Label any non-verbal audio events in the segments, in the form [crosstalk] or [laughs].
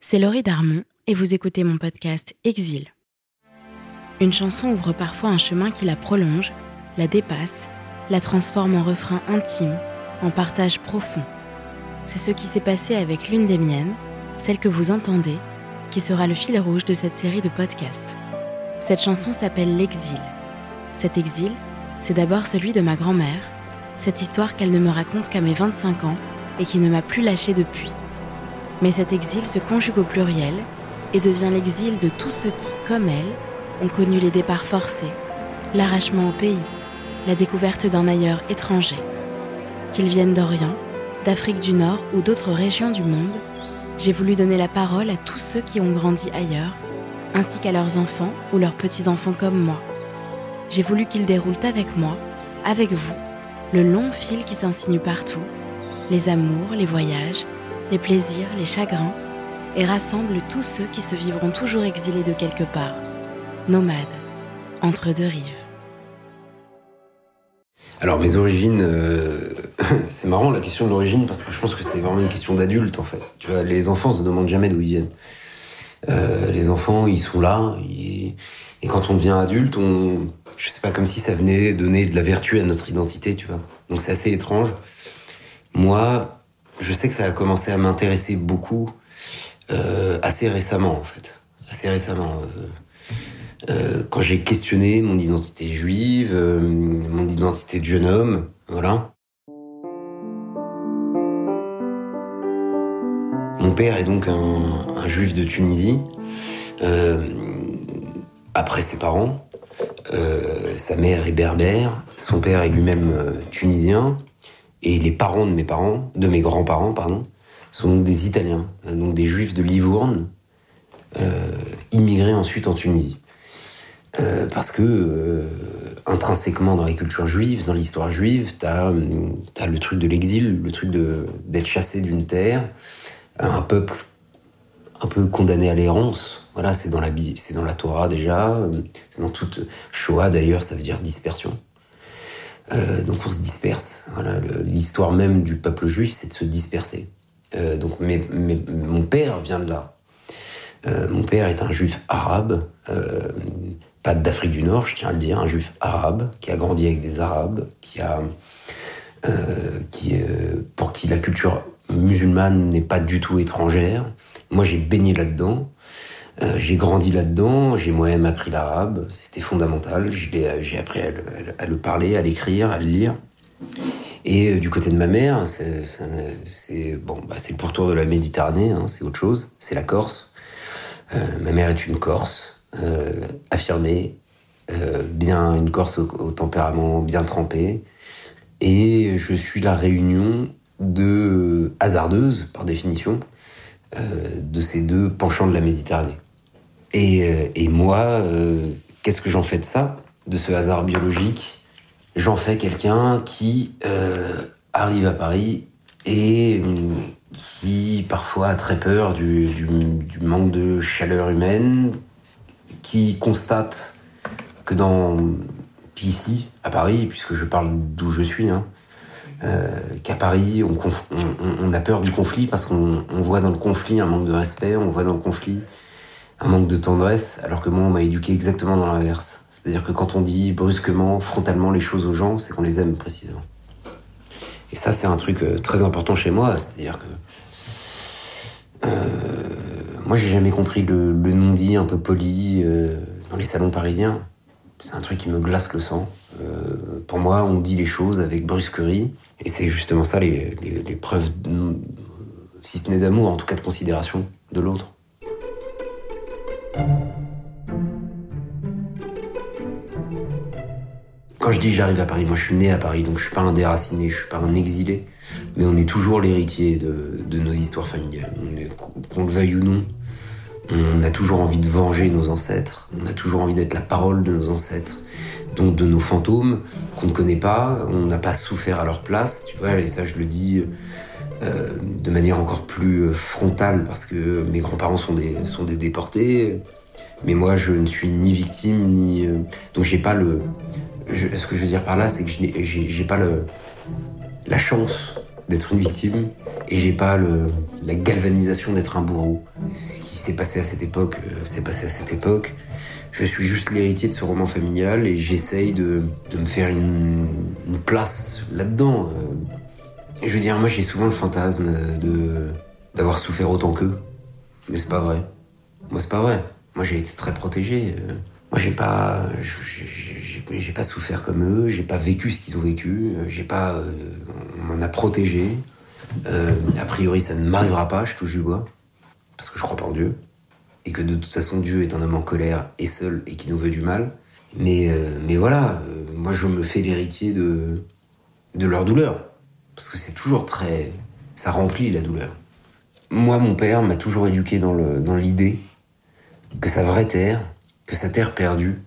C'est Laurie Darmon et vous écoutez mon podcast Exil. Une chanson ouvre parfois un chemin qui la prolonge, la dépasse, la transforme en refrain intime, en partage profond. C'est ce qui s'est passé avec l'une des miennes, celle que vous entendez, qui sera le fil rouge de cette série de podcasts. Cette chanson s'appelle L'exil. Cet exil, c'est d'abord celui de ma grand-mère, cette histoire qu'elle ne me raconte qu'à mes 25 ans et qui ne m'a plus lâchée depuis. Mais cet exil se conjugue au pluriel et devient l'exil de tous ceux qui, comme elle, ont connu les départs forcés, l'arrachement au pays, la découverte d'un ailleurs étranger. Qu'ils viennent d'Orient, d'Afrique du Nord ou d'autres régions du monde, j'ai voulu donner la parole à tous ceux qui ont grandi ailleurs, ainsi qu'à leurs enfants ou leurs petits-enfants comme moi. J'ai voulu qu'ils déroulent avec moi, avec vous, le long fil qui s'insinue partout, les amours, les voyages, les plaisirs, les chagrins, et rassemble tous ceux qui se vivront toujours exilés de quelque part, nomades, entre deux rives. Alors mes origines, euh, [laughs] c'est marrant la question de l'origine parce que je pense que c'est vraiment une question d'adulte en fait. Tu vois, les enfants se demandent jamais d'où ils viennent. Euh, les enfants, ils sont là, et quand on devient adulte, on, je sais pas, comme si ça venait donner de la vertu à notre identité, tu vois. Donc c'est assez étrange. Moi, je sais que ça a commencé à m'intéresser beaucoup euh, assez récemment en fait, assez récemment. Euh, euh, quand j'ai questionné mon identité juive, mon identité de jeune homme, voilà. Mon père est donc un, juif de Tunisie, après ses parents. Euh, sa mère est berbère, son père est lui-même euh, tunisien, et les parents de mes parents, de mes grands-parents, pardon, sont donc des Italiens, donc des juifs de Livourne, immigrés ensuite en Tunisie. Euh, parce que euh, intrinsèquement dans la culture juive, dans l'histoire juive, t'as as le truc de l'exil, le truc d'être chassé d'une terre, un peuple un peu condamné à l'errance. Voilà, c'est dans la c'est dans la Torah déjà, c'est dans toute Shoah d'ailleurs, ça veut dire dispersion. Euh, donc on se disperse. Voilà, l'histoire même du peuple juif, c'est de se disperser. Euh, donc mais, mon père vient de là. Euh, mon père est un juif arabe pas d'Afrique du Nord, je tiens à le dire, un juif arabe qui a grandi avec des arabes, qui a, qui, pour qui la culture musulmane n'est pas du tout étrangère. Moi, j'ai baigné là-dedans. Euh, j'ai grandi là-dedans, j'ai moi-même appris l'arabe, c'était fondamental. J'ai appris à le, parler, à l'écrire, à le lire. Et du côté de ma mère, c'est bon, bah, le pourtour de la Méditerranée, hein, c'est autre chose, c'est la Corse. ma mère est une Corse, euh, affirmée, euh, bien une Corse au, tempérament bien trempé. Et je suis la réunion de hasardeuse, par définition, euh, de ces deux penchants de la Méditerranée. Et, et moi, qu'est-ce que j'en fais de ça, de ce hasard biologique? J'en fais quelqu'un qui arrive à Paris et qui parfois a très peur du, du, manque de chaleur humaine, qui constate que dans ici, à Paris, puisque je parle d'où je suis, hein, euh, qu'à Paris, on, a peur du conflit parce qu'on voit dans le conflit un manque de respect, on voit dans le conflit un manque de tendresse, alors que moi, on m'a éduqué exactement dans l'inverse. C'est-à-dire que quand on dit brusquement, frontalement les choses aux gens, c'est qu'on les aime précisément. Et ça, c'est un truc euh, très important chez moi, c'est-à-dire que euh, moi, j'ai jamais compris le, non-dit un peu poli euh, dans les salons parisiens. C'est un truc qui me glace le sang. Euh, pour moi, on dit les choses avec brusquerie. Et c'est justement ça, les, preuves, si ce n'est d'amour, en tout cas de considération de l'autre. Quand je dis j'arrive à Paris, moi je suis né à Paris, donc je suis pas un déraciné, je suis pas un exilé. Mais on est toujours l'héritier de, nos histoires familiales. Qu'on le veuille ou non, on a toujours envie de venger nos ancêtres, on a toujours envie d'être la parole de nos ancêtres, donc de nos fantômes qu'on ne connaît pas, on n'a pas souffert à leur place, tu vois, et ça je le dis euh, de manière encore plus frontale parce que mes grands-parents sont des, déportés, mais moi je ne suis ni victime ni... Euh, donc j'ai pas le... ce que je veux dire par là, c'est que j'ai pas le, la chance d'être une victime et j'ai pas le, la galvanisation d'être un bourreau. Ce qui s'est passé à cette époque, euh, s'est passé à cette époque. Je suis juste l'héritier de ce roman familial et j'essaye de, de, me faire une, une place là-dedans. Euh. je veux dire, moi j'ai souvent le fantasme de d'avoir souffert autant qu'eux, mais c'est pas vrai. Moi c'est pas vrai. Moi j'ai été très protégé. Euh. Moi j'ai pas, j'ai pas souffert comme eux, j'ai pas vécu ce qu'ils ont vécu, j'ai pas, on m'en a protégé. Euh, a priori, ça ne m'arrivera pas, je touche du bois, parce que je crois pas en Dieu, et que de toute façon, Dieu est un homme en colère et seul et qui nous veut du mal. Mais, euh, mais voilà, euh, moi je me fais l'héritier de, de leur douleur, parce que c'est toujours très. ça remplit la douleur. Moi, mon père m'a toujours éduqué dans l'idée dans que sa vraie terre, que sa terre perdue,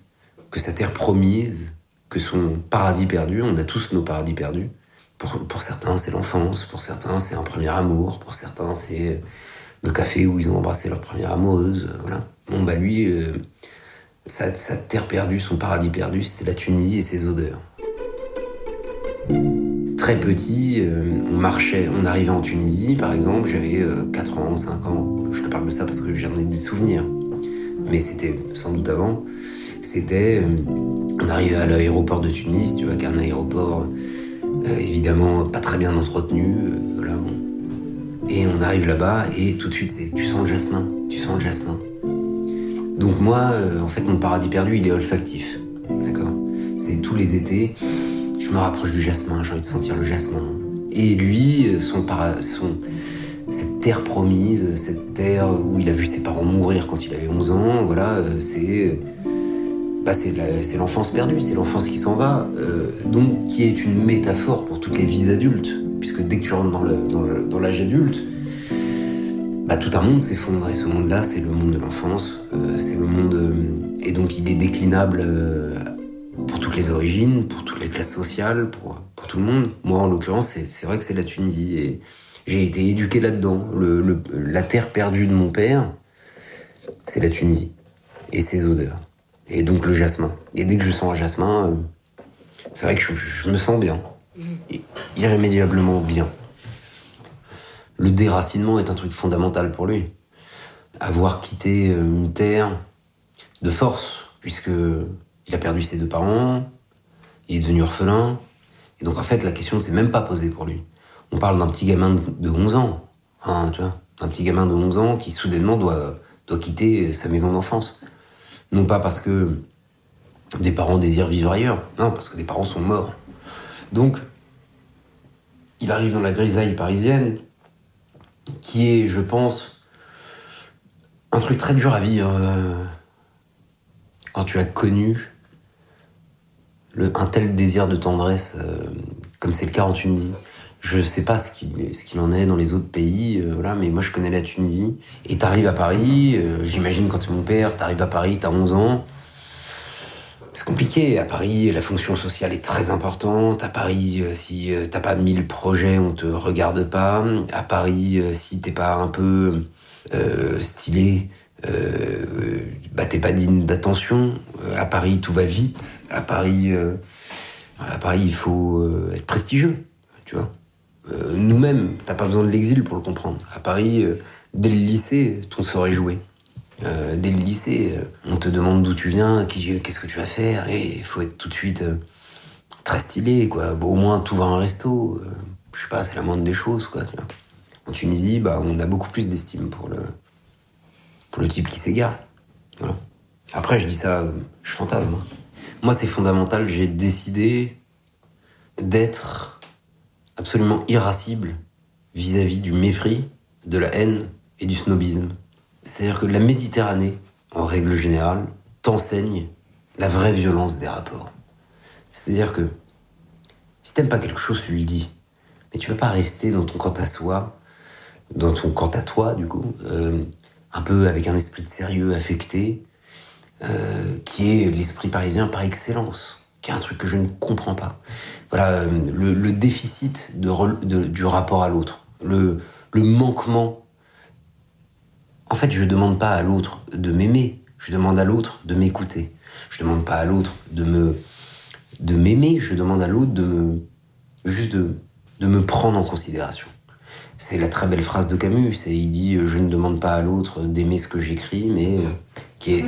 que sa terre promise, que son paradis perdu, on a tous nos paradis perdus, pour, certains, c'est l'enfance, pour certains, c'est un premier amour, pour certains, c'est le café où ils ont embrassé leur première amoureuse. Euh, voilà. Bon, bah lui, euh, sa, terre perdue, son paradis perdu, c'était la Tunisie et ses odeurs. Très petit, euh, on marchait, on arrivait en Tunisie, par exemple, j'avais 4 ans, 5 ans. Je te parle de ça parce que j'en ai des souvenirs. Mais c'était sans doute avant. C'était, on arrivait à l'aéroport de Tunis, tu vois qu'un aéroport euh, évidemment pas très bien entretenu. Euh, voilà. Et on arrive là-bas et tout de suite c'est tu sens le jasmin, tu sens le jasmin. Donc moi, euh, en fait, mon paradis perdu, il est olfactif. D'accord? C'est tous les étés, je me rapproche du jasmin, j'ai envie de sentir le jasmin. Et lui, son, para... son cette terre promise, cette terre où il a vu ses parents mourir quand il avait 11 ans, voilà, c'est bah, c'est l'enfance perdue, c'est l'enfance qui s'en va, euh, donc qui est une métaphore pour toutes les vies adultes, puisque dès que tu rentres dans l'âge adulte, bah, tout un monde s'effondre, et ce monde-là, c'est le monde de l'enfance, euh, c'est le monde... Euh, et donc il est déclinable pour toutes les origines, pour toutes les classes sociales, pour, pour tout le monde. Moi, en l'occurrence, c'est vrai que c'est la Tunisie, et j'ai été éduqué là-dedans. Le, la terre perdue de mon père, c'est la Tunisie, et ses odeurs et donc le jasmin. Et dès que je sens un jasmin, euh, c'est vrai que je, me sens bien, irrémédiablement bien. Le déracinement est un truc fondamental pour lui. Avoir quitté euh, une terre de force, puisque il a perdu ses deux parents, il est devenu orphelin, et donc en fait la question ne s'est même pas posée pour lui. On parle d'un petit gamin de 11 ans, hein, un petit gamin de 11 ans qui soudainement doit, quitter sa maison d'enfance. Non pas parce que des parents désirent vivre ailleurs, non, parce que des parents sont morts. Donc, il arrive dans la grisaille parisienne, qui est, je pense, un truc très dur à vivre euh, quand tu as connu un tel désir de tendresse, euh, comme c'est le cas en Tunisie. Je sais pas ce qu'il en est dans les autres pays, euh, voilà, mais moi je connais la Tunisie. Et t'arrives à Paris, euh, j'imagine quand t'es mon père, t'arrives à Paris, t'as 11 ans. C'est compliqué. À Paris, la fonction sociale est très importante. À Paris, euh, si t'as pas mille projets, on te regarde pas. À Paris, si t'es pas un peu stylé, bah t'es pas digne d'attention. à Paris, tout va vite. À Paris, à Paris, il faut être prestigieux, tu vois. Euh, nous-mêmes, t'as pas besoin de l'exil pour le comprendre. À Paris, euh, dès le lycée, ton sort est joué. Euh, dès le lycée, on te demande d'où tu viens, qu'est-ce que tu vas faire, et il faut être tout de suite très stylé, quoi. au moins, tout va à un resto. je sais pas, c'est la moindre des choses, quoi. En Tunisie, bah, on a beaucoup plus d'estime pour le, pour le type qui s'égare. Après, je dis ça, je fantasme. Moi, c'est fondamental, j'ai décidé d'être absolument irascible vis-à-vis du mépris, de la haine et du snobisme. C'est-à-dire que la Méditerranée, en règle générale, t'enseigne la vraie violence des rapports. C'est-à-dire que si t'aimes pas quelque chose, tu lui dis. mais tu vas pas rester dans ton quant à soi, dans ton quant à toi, du coup, euh, un peu avec un esprit de sérieux affecté, euh, qui est l'esprit parisien par excellence, qui est un truc que je ne comprends pas. Voilà, le, déficit du rapport à l'autre, le, manquement. En fait, je ne demande pas à l'autre de m'aimer, je demande à l'autre de m'écouter. Je demande pas à l'autre de me de m'aimer, je demande à l'autre de juste de, de me prendre en considération. C'est la très belle phrase de Camus. C'est il dit je ne demande pas à l'autre d'aimer ce que j'écris, mais euh, qui est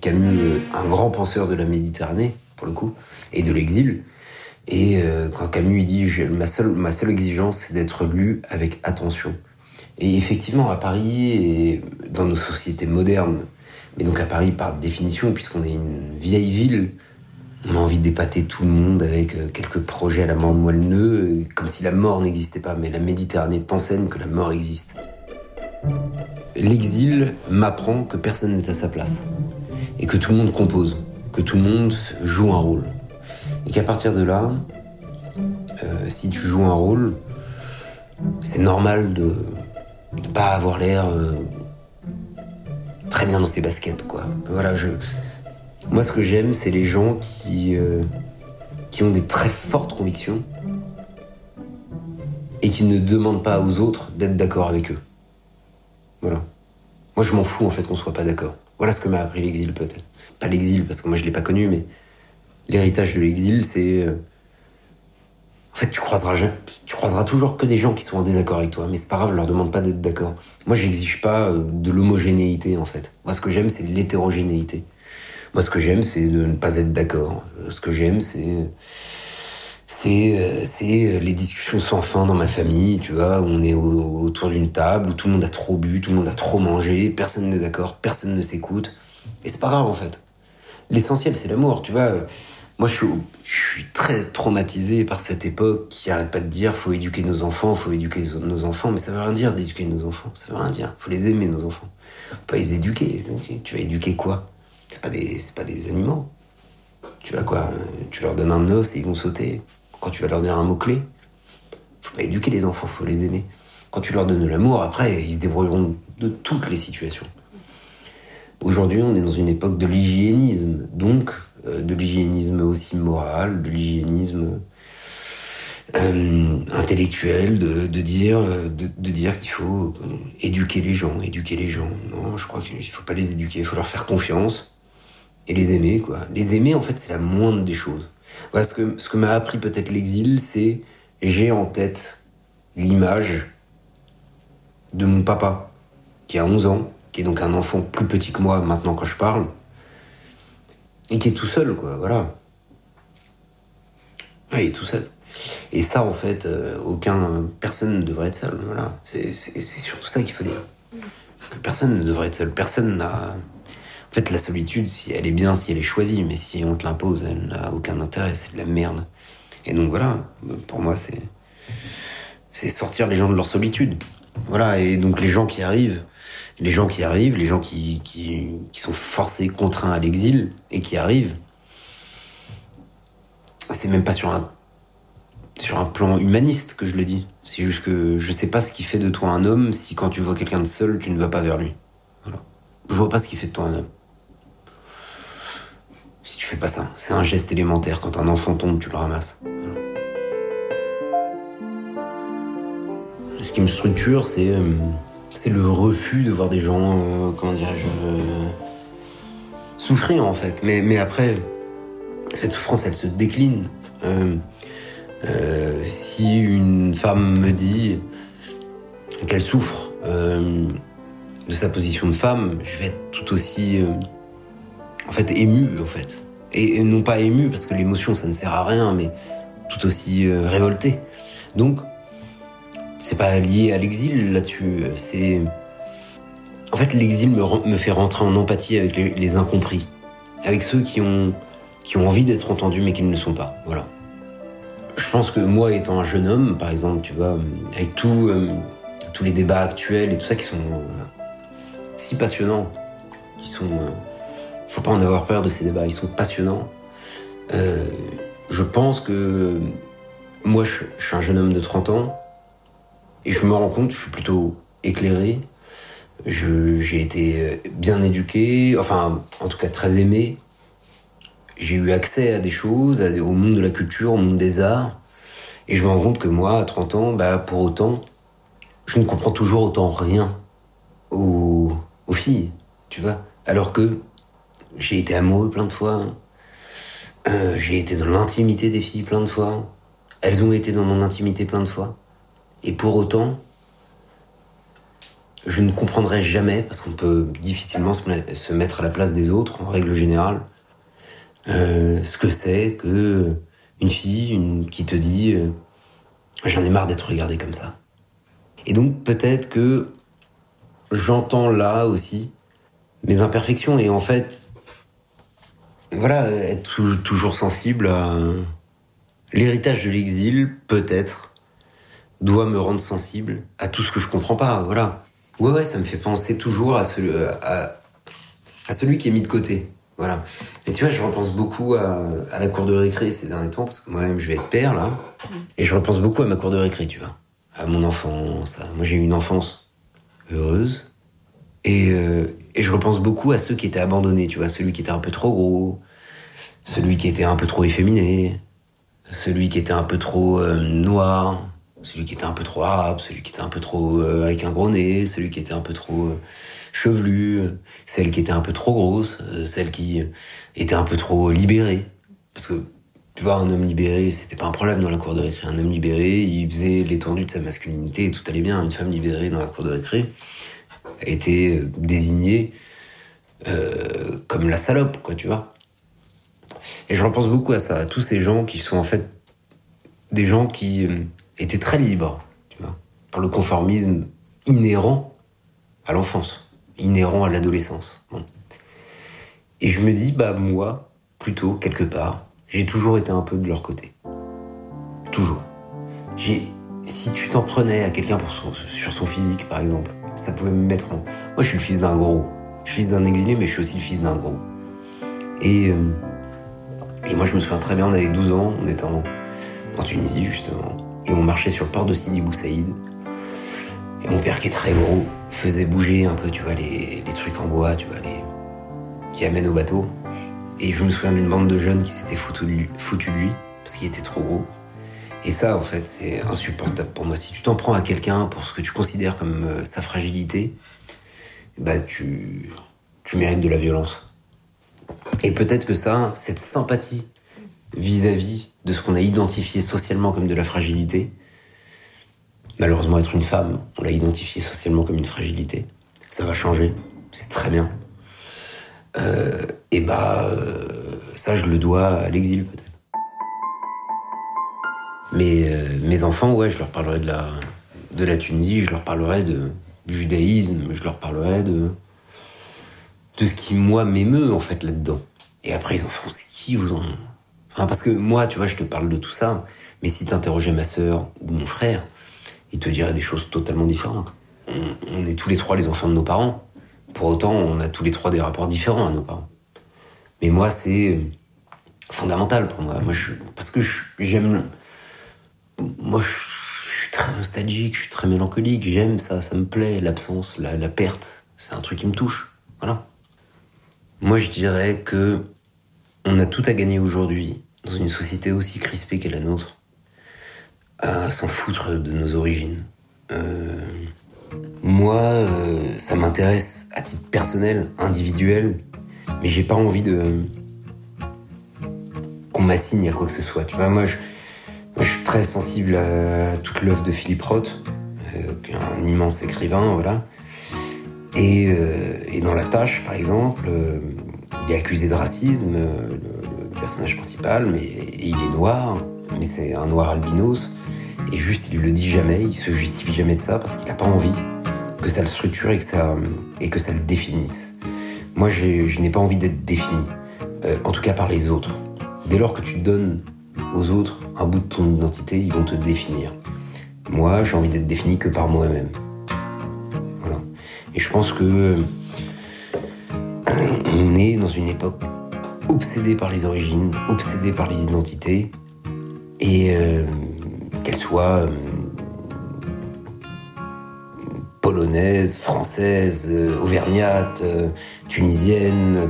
Camus, euh, un grand penseur de la Méditerranée pour le coup et de l'exil. Et euh, quand Camus dit ma seule ma seule exigence c'est d'être lu avec attention. Et effectivement à Paris et dans nos sociétés modernes, mais donc à Paris par définition puisqu'on est une vieille ville on a envie d'épater tout le monde avec euh, quelques projets à la mort de moelleux, comme si la mort n'existait pas, mais la Méditerranée t'enseigne que la mort existe. L'exil m'apprend que personne n'est à sa place, et que tout le monde compose, que tout le monde joue un rôle. Et qu'à partir de là, euh, si tu joues un rôle, c'est normal de ne pas avoir l'air euh, très bien dans ses baskets, quoi. Voilà, je, moi, ce que j'aime, c'est les gens qui, euh, qui ont des très fortes convictions et qui ne demandent pas aux autres d'être d'accord avec eux. Voilà. Moi, je m'en fous en fait qu'on soit pas d'accord. Voilà ce que m'a appris l'exil, peut-être. Pas l'exil, parce que moi, je l'ai pas connu, mais l'héritage de l'exil, c'est. Euh, en fait, tu croiseras, tu croiseras toujours que des gens qui sont en désaccord avec toi, mais c'est pas grave, je leur demande pas d'être d'accord. Moi, j'exige pas euh, de l'homogénéité, en fait. Moi, ce que j'aime, c'est l'hétérogénéité. Moi, ce que j'aime, c'est de ne pas être d'accord. Ce que j'aime, c'est c'est euh, c'est les discussions sans fin dans ma famille, tu vois, où on est autour d'une table où tout le monde a trop bu, tout le monde a trop mangé, personne n'est d'accord, personne ne s'écoute, et c'est pas grave en fait. L'essentiel, c'est l'amour, tu vois. Moi, je suis, très traumatisé par cette époque qui arrête pas de dire faut éduquer nos enfants, faut éduquer nos enfants, mais ça veut rien dire d'éduquer nos enfants, ça veut rien dire. Faut les aimer nos enfants, faut pas les éduquer. Tu vas éduquer quoi? C'est pas des, pas des animaux. Tu vas quoi? Tu leur donnes un os et ils vont sauter. Quand tu vas leur dire un mot-clé, faut pas éduquer les enfants, faut les aimer. Quand tu leur donnes de l'amour, après, ils se débrouilleront de toutes les situations. Aujourd'hui, on est dans une époque de l'hygiénisme, donc de l'hygiénisme aussi moral, de l'hygiénisme euh, intellectuel, de, dire, de, de dire qu'il faut éduquer les gens, éduquer les gens. Non, je crois qu'il faut pas les éduquer, il faut leur faire confiance et les aimer, quoi. Les aimer, en fait, c'est la moindre des choses. Voilà, ce que, ce que m'a appris peut-être l'exil, c'est j'ai en tête l'image de mon papa, qui a 11 ans, qui est donc un enfant plus petit que moi maintenant quand je parle, et qui est tout seul, quoi, voilà. Ah, il est tout seul. Et ça, en fait, euh, aucun, personne ne devrait être seul, voilà. C'est surtout ça qu'il faut dire. Que personne ne devrait être seul. Personne n'a en fait, la solitude, si elle est bien, si elle est choisie, mais si on te l'impose, elle n'a aucun intérêt, c'est de la merde. Et donc voilà, pour moi, c'est c'est sortir les gens de leur solitude. Voilà, et donc les gens qui arrivent, les gens qui arrivent, les gens qui, qui, sont forcés, contraints à l'exil et qui arrivent, c'est même pas sur un sur un plan humaniste que je le dis. C'est juste que je sais pas ce qui fait de toi un homme si quand tu vois quelqu'un de seul, tu ne vas pas vers lui. Je vois pas ce qui fait de toi un homme si tu fais pas ça. C'est un geste élémentaire. Quand un enfant tombe, tu le ramasses. Ce qui me structure, c'est euh, c'est le refus de voir des gens, euh, comment dirais-je, euh, souffrir en fait. Mais, après, cette souffrance, elle se décline. si une femme me dit qu'elle souffre de sa position de femme, je vais être tout aussi en fait ému en fait. Et, non pas ému parce que l'émotion ça ne sert à rien, mais tout aussi euh, révolté. Donc pas lié à l'exil là-dessus. C'est en fait l'exil me, fait rentrer en empathie avec les, incompris, avec ceux qui ont qui ont envie d'être entendus mais qui ne le sont pas. Voilà. Je pense que moi étant un jeune homme, par exemple, tu vois, avec tout, euh, tous les débats actuels et tout ça qui sont euh, si passionnants, qui sont faut pas en avoir peur de ces débats, ils sont passionnants. Euh, je pense que moi, je, suis un jeune homme de 30 ans et je me rends compte, je suis plutôt éclairé. J'ai été bien éduqué, enfin, en tout cas très aimé. J'ai eu accès à des choses, au monde de la culture, au monde des arts. Et je me rends compte que moi, à 30 ans, bah, pour autant, je ne comprends toujours autant rien aux, aux filles, tu vois. Alors que j'ai été amoureux plein de fois. Euh, j'ai été dans l'intimité des filles plein de fois. Elles ont été dans mon intimité plein de fois. Et pour autant, je ne comprendrai jamais, parce qu'on peut difficilement se mettre à la place des autres, en règle générale, euh, ce que c'est que une fille qui te dit euh, j'en ai marre d'être regardée comme ça. Et donc peut-être que j'entends là aussi mes imperfections et en fait, voilà, être toujours sensible à l'héritage de l'exil, peut-être, doit me rendre sensible à tout ce que je comprends pas, voilà. Ouais, ouais, ça me fait penser toujours à, à, à celui qui est mis de côté. Voilà. Et tu vois, je repense beaucoup à, la cour de récré ces derniers temps, parce que moi-même, je vais être père, là. Et je repense beaucoup à ma cour de récré, tu vois. À mon enfance. Moi, j'ai eu une enfance heureuse. Et, euh, et, je repense beaucoup à ceux qui étaient abandonnés, tu vois. Celui qui était un peu trop gros, celui qui était un peu trop efféminé, celui qui était un peu trop euh, noir, celui qui était un peu trop arabe, celui qui était un peu trop euh, avec un gros nez, celui qui était un peu trop euh, chevelu, celle qui était un peu trop grosse, euh, celle qui était un peu trop libérée. Parce que tu vois, un homme libéré, c'était pas un problème dans la cour de récré. Un homme libéré, il faisait l'étendue de sa masculinité et tout allait bien. Une femme libérée dans la cour de récré été désignée euh, comme la salope, quoi, tu vois. Et je repense beaucoup à ça, à tous ces gens qui sont en fait des gens qui était très libre, tu vois, pour le conformisme inhérent à l'enfance, inhérent à l'adolescence. Et je me dis, bah moi, plutôt, quelque part, j'ai toujours été un peu de leur côté. Toujours. Si tu t'en prenais à quelqu'un sur son physique, par exemple, ça pouvait me mettre en... Moi, je suis le fils d'un gros. Je suis fils d'un exilé, mais je suis aussi le fils d'un gros. Et, euh, et moi, je me souviens très bien, on avait 12 ans, on était en Tunisie, justement. Et on marchait sur le port de Sidi Bou Saïd. Et mon père, qui est très gros, faisait bouger un peu, tu vois, les, trucs en bois, tu vois, les, qui amènent au bateau. Et je me souviens d'une bande de jeunes qui s'étaient foutu de lui parce qu'il était trop gros. Et ça, en fait, c'est insupportable pour moi. Si tu t'en prends à quelqu'un pour ce que tu considères comme euh, sa fragilité, bah tu, tu mérites de la violence. Et peut-être que ça, cette sympathie vis-à-vis de ce qu'on a identifié socialement comme de la fragilité. Malheureusement, être une femme, on l'a identifié socialement comme une fragilité. Ça va changer, c'est très bien. Euh, et bah, euh, ça, je le dois à l'exil peut-être. Mais euh, mes enfants, ouais, je leur parlerai de la, Tunisie, je leur parlerai du judaïsme, je leur parlerai de, de ce qui, moi, m'émeut en fait là-dedans. Et après, ils en feront ce qu'ils parce que moi, tu vois, je te parle de tout ça, mais si t'interrogeais ma sœur ou mon frère, ils te diraient des choses totalement différentes. On, est tous les trois les enfants de nos parents. Pour autant, on a tous les trois des rapports différents à nos parents. Mais moi, c'est fondamental pour moi. moi je, parce que j'aime. Moi, je, suis très nostalgique, je suis très mélancolique. J'aime ça, ça me plaît, l'absence, la, la perte. C'est un truc qui me touche. Voilà. Moi, je dirais que on a tout à gagner aujourd'hui, dans une société aussi crispée qu'est la nôtre, à s'en foutre de nos origines. Euh, moi, euh, ça m'intéresse à titre personnel, individuel, mais j'ai pas envie de qu'on m'assigne à quoi que ce soit. Tu vois, moi, je, suis très sensible à toute l'œuvre de Philippe Roth, euh, un immense écrivain, voilà. Et, dans La Tâche, par exemple, il est accusé de racisme, personnage principal, mais il est noir, mais c'est un noir albinos. Et juste, il le dit jamais, il se justifie jamais de ça parce qu'il n'a pas envie que ça le structure et que ça, et que ça le définisse. Moi, je n'ai pas envie d'être défini, euh, en tout cas par les autres. Dès lors que tu donnes aux autres un bout de ton identité, ils vont te définir. Moi, j'ai envie d'être défini que par moi-même. Voilà. Et je pense que on est dans une époque obsédée par les origines, obsédée par les identités. Et, euh, qu'elle soit polonaise, française, auvergnate, tunisienne.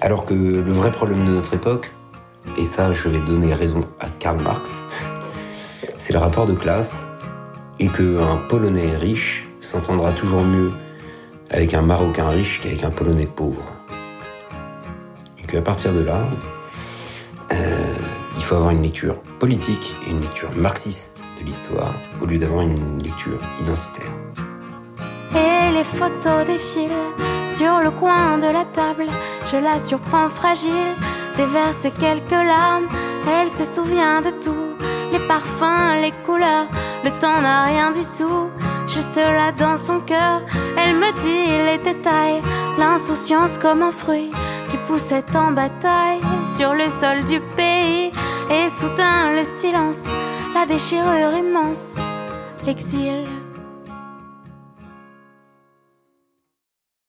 Alors que le vrai problème de notre époque, et ça je vais donner raison à Karl Marx, [laughs] c'est le rapport de classe et qu'un Polonais riche s'entendra toujours mieux avec un Marocain riche qu'avec un Polonais pauvre. Qu'à partir de là, euh, il faut avoir une lecture politique et une lecture marxiste de l'histoire au lieu d'avoir une lecture identitaire. Et les photos défilent sur le coin de la table. Je la surprends fragile, déverse quelques larmes. Elle se souvient de tout, les parfums, les couleurs. Le temps n'a rien dissous, juste là dans son cœur. Elle me dit les détails, l'insouciance comme un fruit qui poussait en bataille sur le sol du pays. Et soudain le silence, la déchirure immense, l'exil.